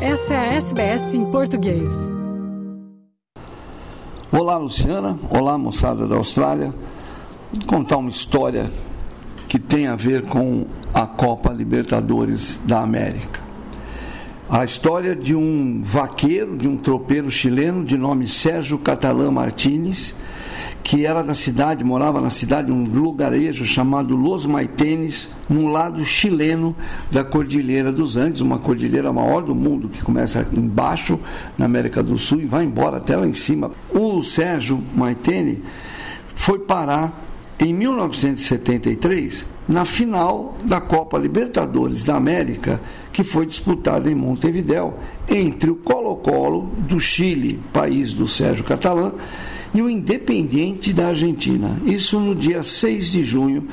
Essa é a SBS em português. Olá, Luciana. Olá, moçada da Austrália. Vou contar uma história que tem a ver com a Copa Libertadores da América. A história de um vaqueiro, de um tropeiro chileno de nome Sérgio Catalã Martínez, que era da cidade, morava na cidade, um lugarejo chamado Los Maitenes, no lado chileno da Cordilheira dos Andes, uma cordilheira maior do mundo, que começa embaixo, na América do Sul, e vai embora até lá em cima. O Sérgio Maitene foi parar em 1973 na final da Copa Libertadores da América, que foi disputada em Montevideo, entre o Colo-Colo do Chile, país do Sérgio Catalã, e o Independiente da Argentina. Isso no dia 6 de junho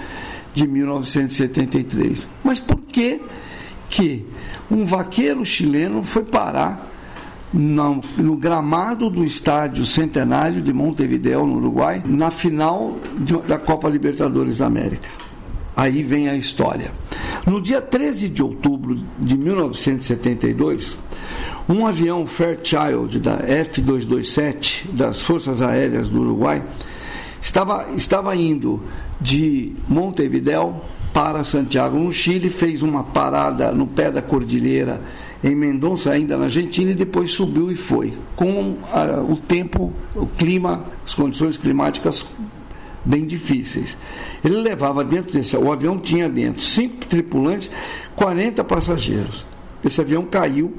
de 1973. Mas por que que um vaqueiro chileno foi parar no, no, gramado do estádio Centenário de Montevideo, no Uruguai, na final de, da Copa Libertadores da América? Aí vem a história. No dia 13 de outubro de 1972, um avião Fairchild da F-227 das Forças Aéreas do Uruguai estava, estava indo de Montevideo para Santiago, no Chile, fez uma parada no pé da cordilheira em Mendonça, ainda na Argentina, e depois subiu e foi, com a, o tempo, o clima, as condições climáticas bem difíceis. Ele levava dentro desse, o avião tinha dentro cinco tripulantes, 40 passageiros. Esse avião caiu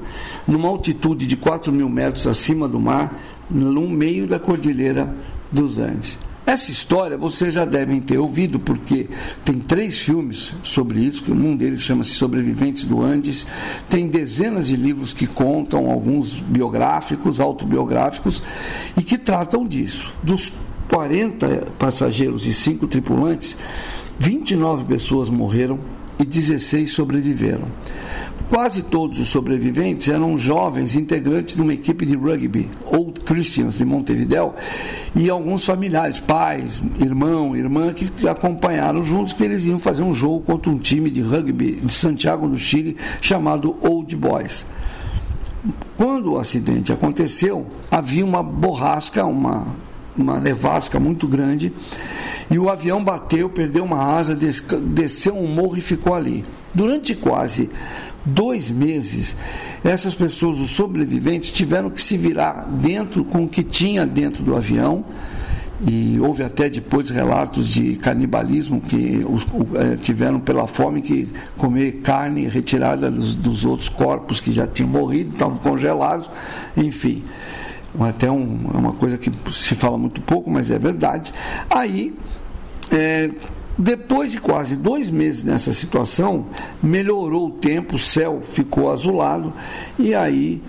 numa altitude de 4 mil metros acima do mar, no meio da Cordilheira dos Andes. Essa história vocês já devem ter ouvido, porque tem três filmes sobre isso, um deles chama-se Sobreviventes do Andes, tem dezenas de livros que contam, alguns biográficos, autobiográficos, e que tratam disso. Dos 40 passageiros e 5 tripulantes, 29 pessoas morreram e 16 sobreviveram. Quase todos os sobreviventes eram jovens integrantes de uma equipe de rugby, Old Christians de Montevideo, e alguns familiares, pais, irmão, irmã, que acompanharam juntos, que eles iam fazer um jogo contra um time de rugby de Santiago do Chile chamado Old Boys. Quando o acidente aconteceu, havia uma borrasca, uma, uma nevasca muito grande, e o avião bateu, perdeu uma asa, desceu um morro e ficou ali. Durante quase dois meses, essas pessoas, os sobreviventes, tiveram que se virar dentro com o que tinha dentro do avião. E houve até depois relatos de canibalismo que os, eh, tiveram pela fome que comer carne retirada dos, dos outros corpos que já tinham morrido, estavam congelados, enfim até um, é uma coisa que se fala muito pouco, mas é verdade. Aí é, depois de quase dois meses nessa situação, melhorou o tempo, o céu ficou azulado e aí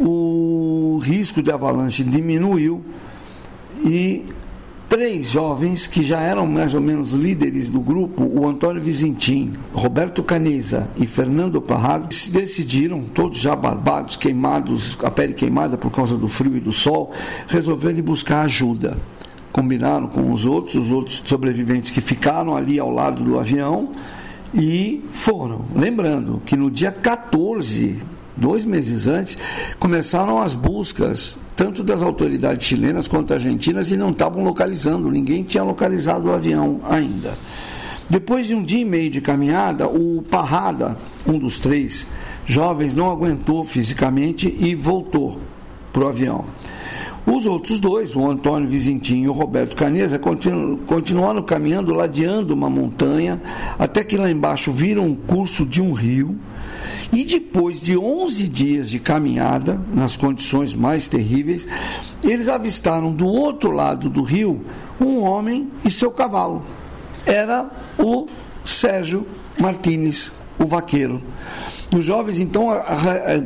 o risco de avalanche diminuiu e três jovens que já eram mais ou menos líderes do grupo, o Antônio Vizintim, Roberto Caneza e Fernando Parrado, decidiram, todos já barbados, queimados, a pele queimada por causa do frio e do sol, resolveram buscar ajuda combinaram com os outros, os outros sobreviventes que ficaram ali ao lado do avião e foram. Lembrando que no dia 14, dois meses antes, começaram as buscas, tanto das autoridades chilenas quanto argentinas, e não estavam localizando, ninguém tinha localizado o avião ainda. Depois de um dia e meio de caminhada, o Parrada, um dos três jovens, não aguentou fisicamente e voltou para o avião. Os outros dois, o Antônio Vizintinho e o Roberto Caneza, continu, continuaram caminhando, ladeando uma montanha, até que lá embaixo viram o curso de um rio. E depois de 11 dias de caminhada, nas condições mais terríveis, eles avistaram do outro lado do rio um homem e seu cavalo. Era o Sérgio Martínez, o vaqueiro. Os jovens então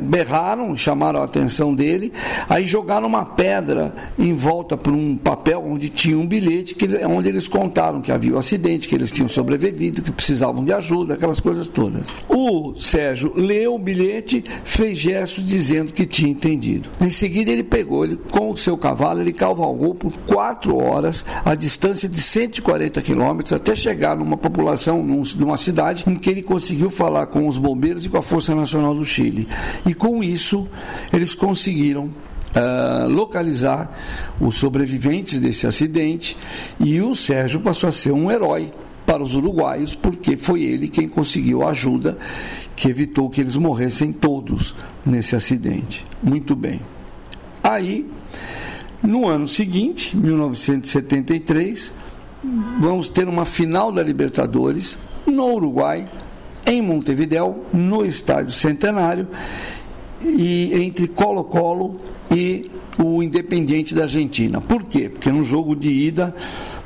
berraram, chamaram a atenção dele, aí jogaram uma pedra em volta por um papel onde tinha um bilhete, que, onde eles contaram que havia um acidente, que eles tinham sobrevivido, que precisavam de ajuda, aquelas coisas todas. O Sérgio leu o bilhete, fez gestos dizendo que tinha entendido. Em seguida ele pegou, ele, com o seu cavalo, ele cavalgou por quatro horas a distância de 140 quilômetros até chegar numa população, numa cidade, em que ele conseguiu falar com os bombeiros e com a força Força Nacional do Chile. E com isso, eles conseguiram Uh, localizar os sobreviventes desse acidente e o Sérgio passou a ser um herói para os uruguaios, porque foi ele quem conseguiu a ajuda que evitou que eles morressem todos nesse acidente. Muito bem. Aí, no ano seguinte, 1973, vamos ter uma final da Libertadores no Uruguai, em Montevideo, no Estádio Centenário, e entre Colo-Colo e o Independiente da Argentina. Por quê? Porque no jogo de ida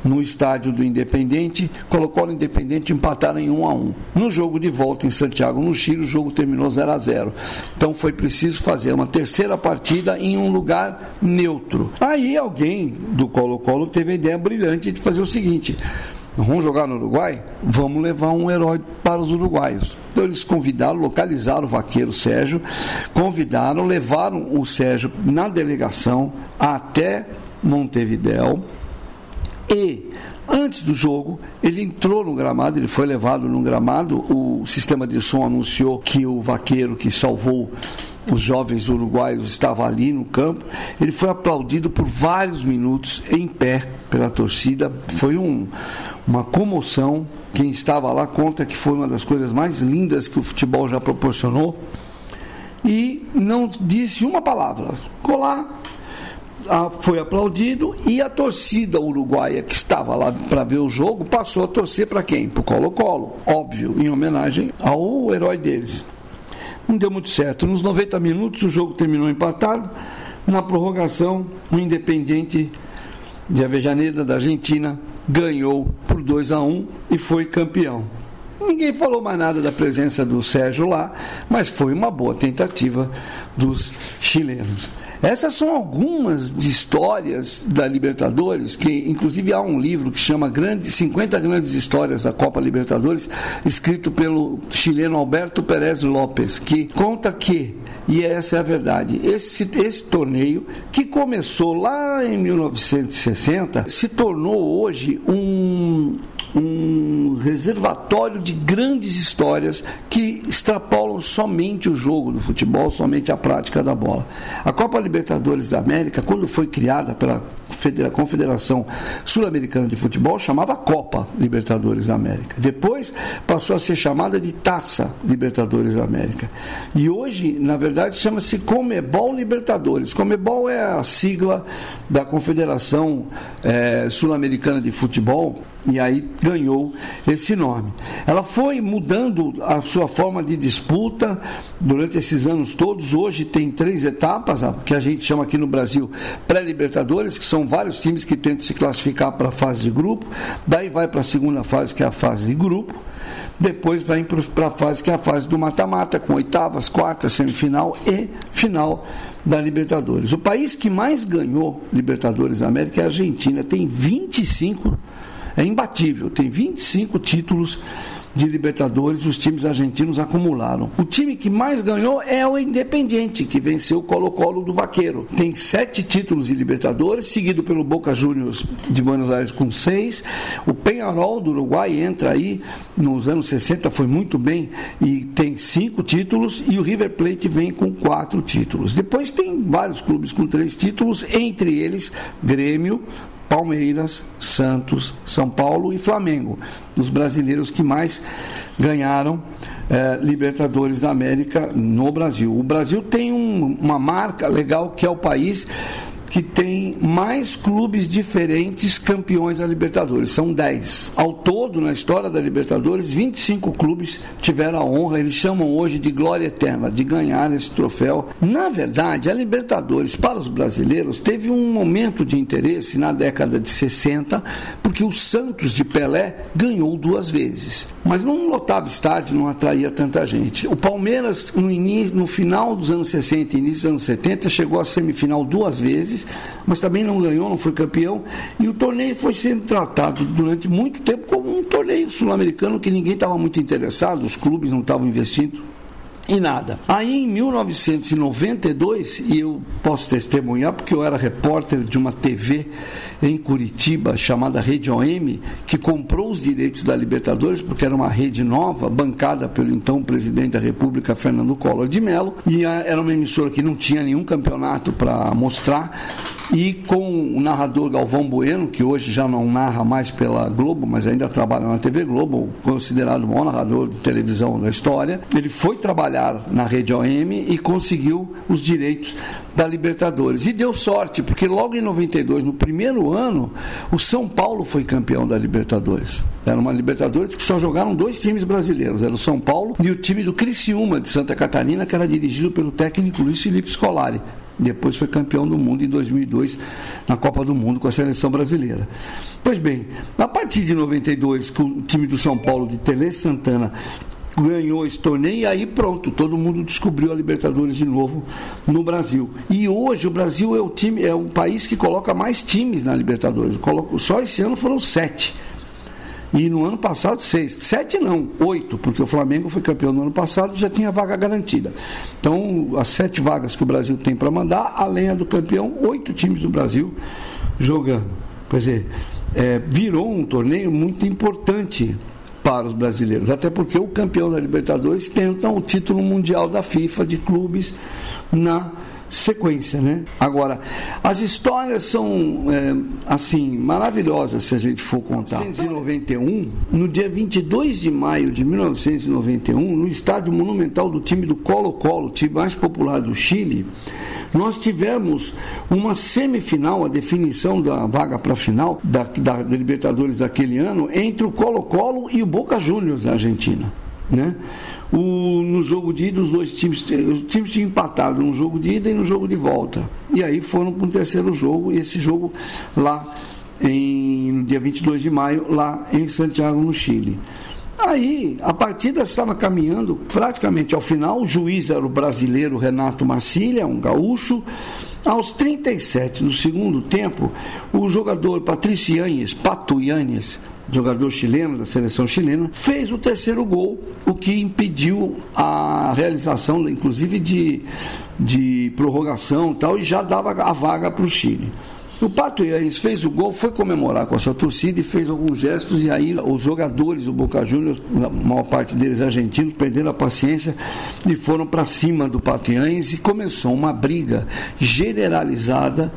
no estádio do Independente, colocou o Independente empataram em 1 a 1. No jogo de volta em Santiago, no Chile, o jogo terminou 0 a 0. Então foi preciso fazer uma terceira partida em um lugar neutro. Aí alguém do Colo-Colo teve a ideia brilhante de fazer o seguinte: vamos jogar no Uruguai? Vamos levar um herói para os uruguaios. Então eles convidaram, localizaram o vaqueiro Sérgio, convidaram, levaram o Sérgio na delegação até Montevidéu e antes do jogo, ele entrou no gramado, ele foi levado no gramado. O sistema de som anunciou que o vaqueiro que salvou os jovens uruguaios estava ali no campo. Ele foi aplaudido por vários minutos em pé pela torcida. Foi um, uma comoção. Quem estava lá conta que foi uma das coisas mais lindas que o futebol já proporcionou. E não disse uma palavra. Ficou lá foi aplaudido e a torcida uruguaia que estava lá para ver o jogo passou a torcer para quem? Para o Colo-Colo, óbvio, em homenagem ao herói deles. Não deu muito certo. Nos 90 minutos o jogo terminou empatado. Na prorrogação, o Independiente de Avejaneda, da Argentina, ganhou por 2 a 1 e foi campeão. Ninguém falou mais nada da presença do Sérgio lá, mas foi uma boa tentativa dos chilenos. Essas são algumas de histórias da Libertadores, que inclusive há um livro que chama Grande, 50 Grandes Histórias da Copa Libertadores, escrito pelo chileno Alberto Pérez Lopes, que conta que, e essa é a verdade, esse, esse torneio, que começou lá em 1960, se tornou hoje um um reservatório de grandes histórias que extrapolam somente o jogo do futebol, somente a prática da bola. A Copa Libertadores da América, quando foi criada pela Confederação Sul-Americana de Futebol, chamava Copa Libertadores da América. Depois passou a ser chamada de Taça Libertadores da América. E hoje, na verdade, chama-se Comebol Libertadores. Comebol é a sigla da Confederação é, Sul-Americana de Futebol e aí ganhou esse nome. Ela foi mudando a sua forma de disputa durante esses anos todos. Hoje tem três etapas, que a gente chama aqui no Brasil pré-libertadores, que são vários times que tentam se classificar para a fase de grupo. Daí vai para a segunda fase, que é a fase de grupo. Depois vai para a fase que é a fase do mata-mata, com oitavas, quartas, semifinal e final da Libertadores. O país que mais ganhou Libertadores da América é a Argentina, tem 25 é imbatível, tem 25 títulos de Libertadores os times argentinos acumularam. O time que mais ganhou é o Independiente, que venceu o Colo-Colo do Vaqueiro. Tem sete títulos de Libertadores, seguido pelo Boca Juniors de Buenos Aires com seis. O Penharol do Uruguai entra aí, nos anos 60 foi muito bem e tem cinco títulos. E o River Plate vem com quatro títulos. Depois tem vários clubes com três títulos, entre eles Grêmio, Palmeiras, Santos, São Paulo e Flamengo, os brasileiros que mais ganharam eh, Libertadores da América no Brasil. O Brasil tem um, uma marca legal que é o país que tem mais clubes diferentes campeões da Libertadores. São 10. Ao todo, na história da Libertadores, 25 clubes tiveram a honra, eles chamam hoje de glória eterna, de ganhar esse troféu. Na verdade, a Libertadores, para os brasileiros, teve um momento de interesse na década de 60, porque o Santos de Pelé ganhou duas vezes. Mas não lotava estádio, não atraía tanta gente. O Palmeiras, no, início, no final dos anos 60 e início dos anos 70, chegou à semifinal duas vezes mas também não ganhou, não foi campeão. E o torneio foi sendo tratado durante muito tempo como um torneio sul-americano que ninguém estava muito interessado, os clubes não estavam investindo e nada. Aí em 1992, e eu posso testemunhar porque eu era repórter de uma TV em Curitiba chamada Rede OM, que comprou os direitos da Libertadores, porque era uma rede nova, bancada pelo então presidente da República, Fernando Collor de Mello, e era uma emissora que não tinha nenhum campeonato para mostrar, e com o narrador Galvão Bueno, que hoje já não narra mais pela Globo, mas ainda trabalha na TV Globo, considerado o maior narrador de televisão da história, ele foi trabalhar na rede OM e conseguiu os direitos da Libertadores. E deu sorte, porque logo em 92, no primeiro ano, o São Paulo foi campeão da Libertadores. Era uma Libertadores que só jogaram dois times brasileiros, era o São Paulo e o time do Criciúma de Santa Catarina, que era dirigido pelo técnico Luiz Felipe Scolari. Depois foi campeão do mundo em 2002 na Copa do Mundo com a seleção brasileira. Pois bem, a partir de 92, com o time do São Paulo de Tele Santana ganhou esse torneio e aí pronto, todo mundo descobriu a Libertadores de novo no Brasil. E hoje o Brasil é o time, é o país que coloca mais times na Libertadores. Só esse ano foram sete. E no ano passado, seis. Sete não, oito, porque o Flamengo foi campeão no ano passado já tinha vaga garantida. Então, as sete vagas que o Brasil tem para mandar, além a do campeão, oito times do Brasil jogando. Quer dizer, é, virou um torneio muito importante para os brasileiros, até porque o campeão da Libertadores tenta o título mundial da FIFA de clubes na sequência, né? Agora, as histórias são, é, assim, maravilhosas se a gente for contar. Em 1991, no dia 22 de maio de 1991, no estádio monumental do time do Colo-Colo, time mais popular do Chile, nós tivemos uma semifinal, a definição da vaga para a final da, da, da Libertadores daquele ano, entre o Colo-Colo e o Boca Juniors da Argentina, né? O, no jogo de ida, os dois times, os times tinham empatado no jogo de ida e no jogo de volta. E aí foram para um terceiro jogo, esse jogo lá em, no dia 22 de maio, lá em Santiago, no Chile. Aí, a partida estava caminhando praticamente ao final. O juiz era o brasileiro Renato Marcília, um gaúcho. Aos 37 do segundo tempo, o jogador Patrício Yanez, Pato Yanez, jogador chileno da seleção chilena, fez o terceiro gol, o que impediu a realização, inclusive, de, de prorrogação e tal, e já dava a vaga para o Chile. O Pato Yanes fez o gol, foi comemorar com a sua torcida e fez alguns gestos, e aí os jogadores do Boca Juniors, a maior parte deles argentinos, perderam a paciência e foram para cima do Pato Yanes e começou uma briga generalizada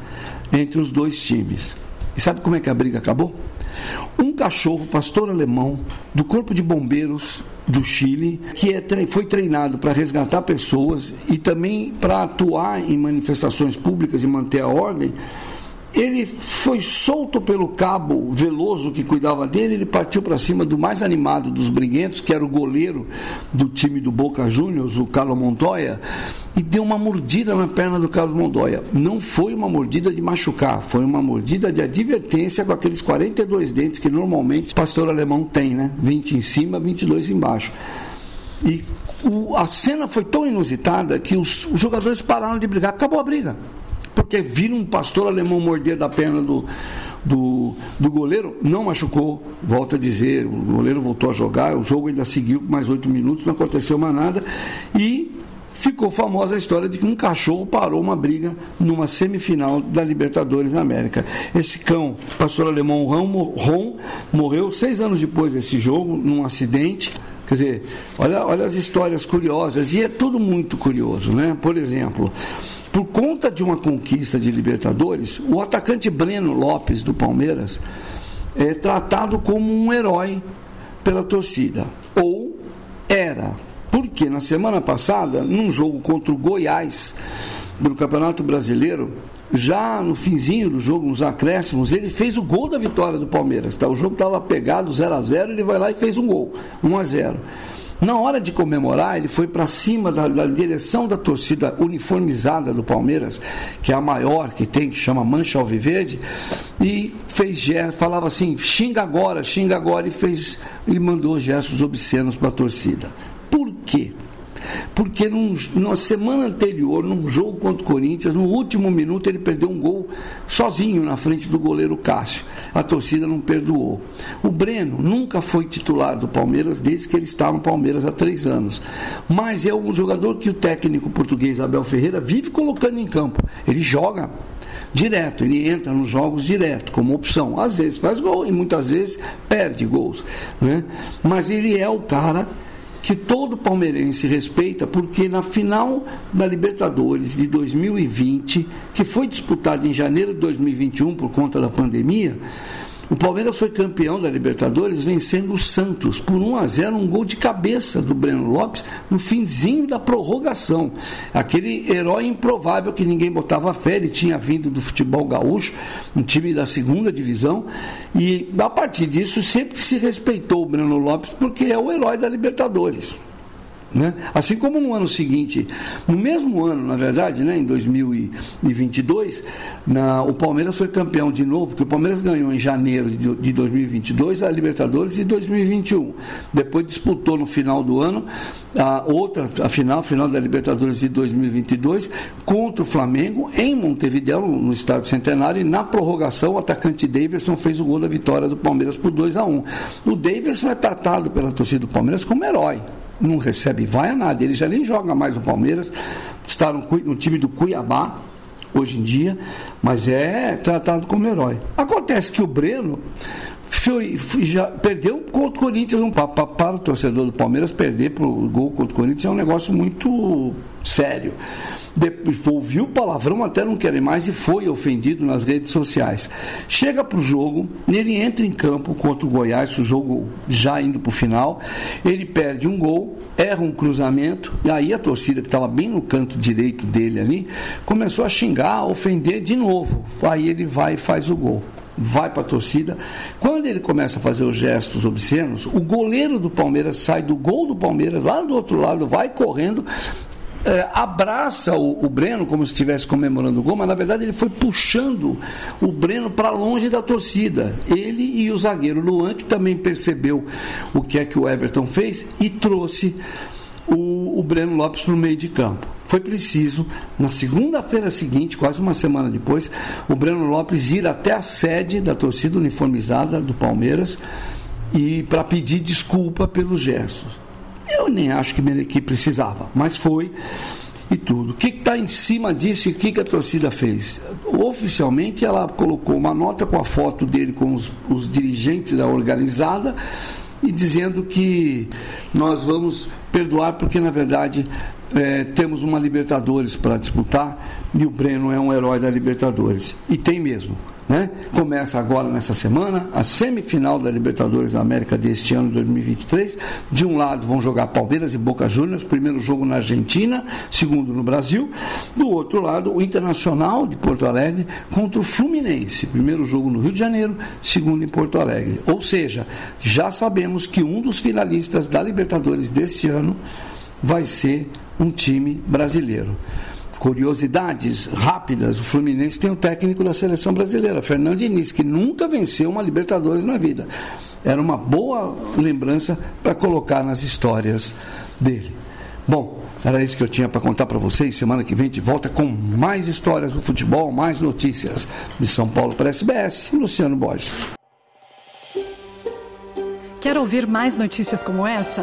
entre os dois times. E sabe como é que a briga acabou? Um cachorro pastor alemão do Corpo de Bombeiros do Chile, que é, foi treinado para resgatar pessoas e também para atuar em manifestações públicas e manter a ordem, ele foi solto pelo cabo Veloso que cuidava dele, ele partiu para cima do mais animado dos briguentos, que era o goleiro do time do Boca Juniors, o Carlos Montoya, e deu uma mordida na perna do Carlos Montoya. Não foi uma mordida de machucar, foi uma mordida de advertência com aqueles 42 dentes que normalmente o pastor alemão tem, né? 20 em cima, 22 embaixo. E o, a cena foi tão inusitada que os, os jogadores pararam de brigar, acabou a briga porque viram um pastor alemão morder da perna do, do, do goleiro, não machucou, volta a dizer, o goleiro voltou a jogar, o jogo ainda seguiu mais oito minutos, não aconteceu mais nada, e ficou famosa a história de que um cachorro parou uma briga numa semifinal da Libertadores na América. Esse cão, pastor alemão Ron morreu seis anos depois desse jogo, num acidente. Quer dizer, olha, olha as histórias curiosas, e é tudo muito curioso, né? Por exemplo, por conta de uma conquista de Libertadores, o atacante Breno Lopes do Palmeiras é tratado como um herói pela torcida. Ou era. Porque na semana passada, num jogo contra o Goiás, do Campeonato Brasileiro, já no finzinho do jogo, nos acréscimos, ele fez o gol da vitória do Palmeiras. Tá? O jogo estava pegado 0 a 0 ele vai lá e fez um gol, 1 a 0 na hora de comemorar, ele foi para cima da, da, direção da torcida uniformizada do Palmeiras, que é a maior que tem, que chama Mancha Alviverde, e fez falava assim, xinga agora, xinga agora, e fez e mandou gestos obscenos para a torcida. Por quê? Porque num, na semana anterior, num jogo contra o Corinthians, no último minuto ele perdeu um gol sozinho na frente do goleiro Cássio. A torcida não perdoou. O Breno nunca foi titular do Palmeiras desde que ele está no Palmeiras há três anos. Mas é um jogador que o técnico português Abel Ferreira vive colocando em campo. Ele joga direto, ele entra nos jogos direto, como opção. Às vezes faz gol e muitas vezes perde gols. Né? Mas ele é o cara que todo palmeirense respeita, porque na final da Libertadores de 2020, que foi disputada em janeiro de 2021 por conta da pandemia, o Palmeiras foi campeão da Libertadores vencendo o Santos por 1 a 0, um gol de cabeça do Breno Lopes no finzinho da prorrogação. Aquele herói improvável que ninguém botava fé, ele tinha vindo do futebol gaúcho, um time da segunda divisão, e a partir disso sempre se respeitou o Breno Lopes porque é o herói da Libertadores. Né? Assim como no ano seguinte, no mesmo ano, na verdade, né, em 2022, na, o Palmeiras foi campeão de novo, porque o Palmeiras ganhou em janeiro de, de 2022 a Libertadores e 2021. Depois disputou no final do ano a outra, a final, final da Libertadores de 2022 contra o Flamengo em Montevideo, no estádio Centenário, e na prorrogação o atacante Davidson fez o gol da vitória do Palmeiras por 2 a 1. O Davidson é tratado pela torcida do Palmeiras como herói não recebe vai a nada. Ele já nem joga mais no Palmeiras, está no, no time do Cuiabá hoje em dia, mas é tratado como herói. Acontece que o Breno foi, foi, já perdeu contra o Corinthians um, para, para o torcedor do Palmeiras perder para o gol contra o Corinthians é um negócio muito sério depois ouviu palavrão até não querer mais e foi ofendido nas redes sociais. Chega para o jogo, ele entra em campo contra o Goiás, o jogo já indo para o final, ele perde um gol, erra um cruzamento, e aí a torcida que estava bem no canto direito dele ali, começou a xingar, a ofender de novo. Aí ele vai e faz o gol vai para a torcida. Quando ele começa a fazer os gestos obscenos, o goleiro do Palmeiras sai do gol do Palmeiras, lá do outro lado, vai correndo, é, abraça o, o, Breno como se estivesse comemorando o gol, mas na verdade ele foi puxando o Breno para longe da torcida. Ele e o zagueiro Luan, que também percebeu o que é que o Everton fez e trouxe o, o Breno Lopes para o meio de campo. Foi preciso, na segunda-feira seguinte, quase uma semana depois, o Breno Lopes ir até a sede da torcida uniformizada do Palmeiras e para pedir desculpa pelos gestos. Eu nem acho que, que precisava, mas foi e tudo. O que está em cima disso e o que, que, a torcida fez? Oficialmente, ela colocou uma nota com a foto dele com os, os dirigentes da organizada e dizendo que nós vamos perdoar porque, na verdade, é, temos uma Libertadores para disputar e o Breno é um herói da Libertadores. E tem mesmo. Né? Começa agora nessa semana a semifinal da Libertadores da América deste ano 2023. De um lado vão jogar Palmeiras e Boca Juniors, primeiro jogo na Argentina, segundo no Brasil. Do outro lado, o Internacional de Porto Alegre contra o Fluminense, primeiro jogo no Rio de Janeiro, segundo em Porto Alegre. Ou seja, já sabemos que um dos finalistas da Libertadores deste ano vai ser um time brasileiro curiosidades rápidas, o Fluminense tem um técnico da seleção brasileira, Fernando Diniz, que nunca venceu uma Libertadores na vida. Era uma boa lembrança para colocar nas histórias dele. Bom, era isso que eu tinha para contar para vocês. Semana que vem de volta com mais histórias do futebol, mais notícias de São Paulo para a SBS. Luciano Borges. Quer ouvir mais notícias como essa?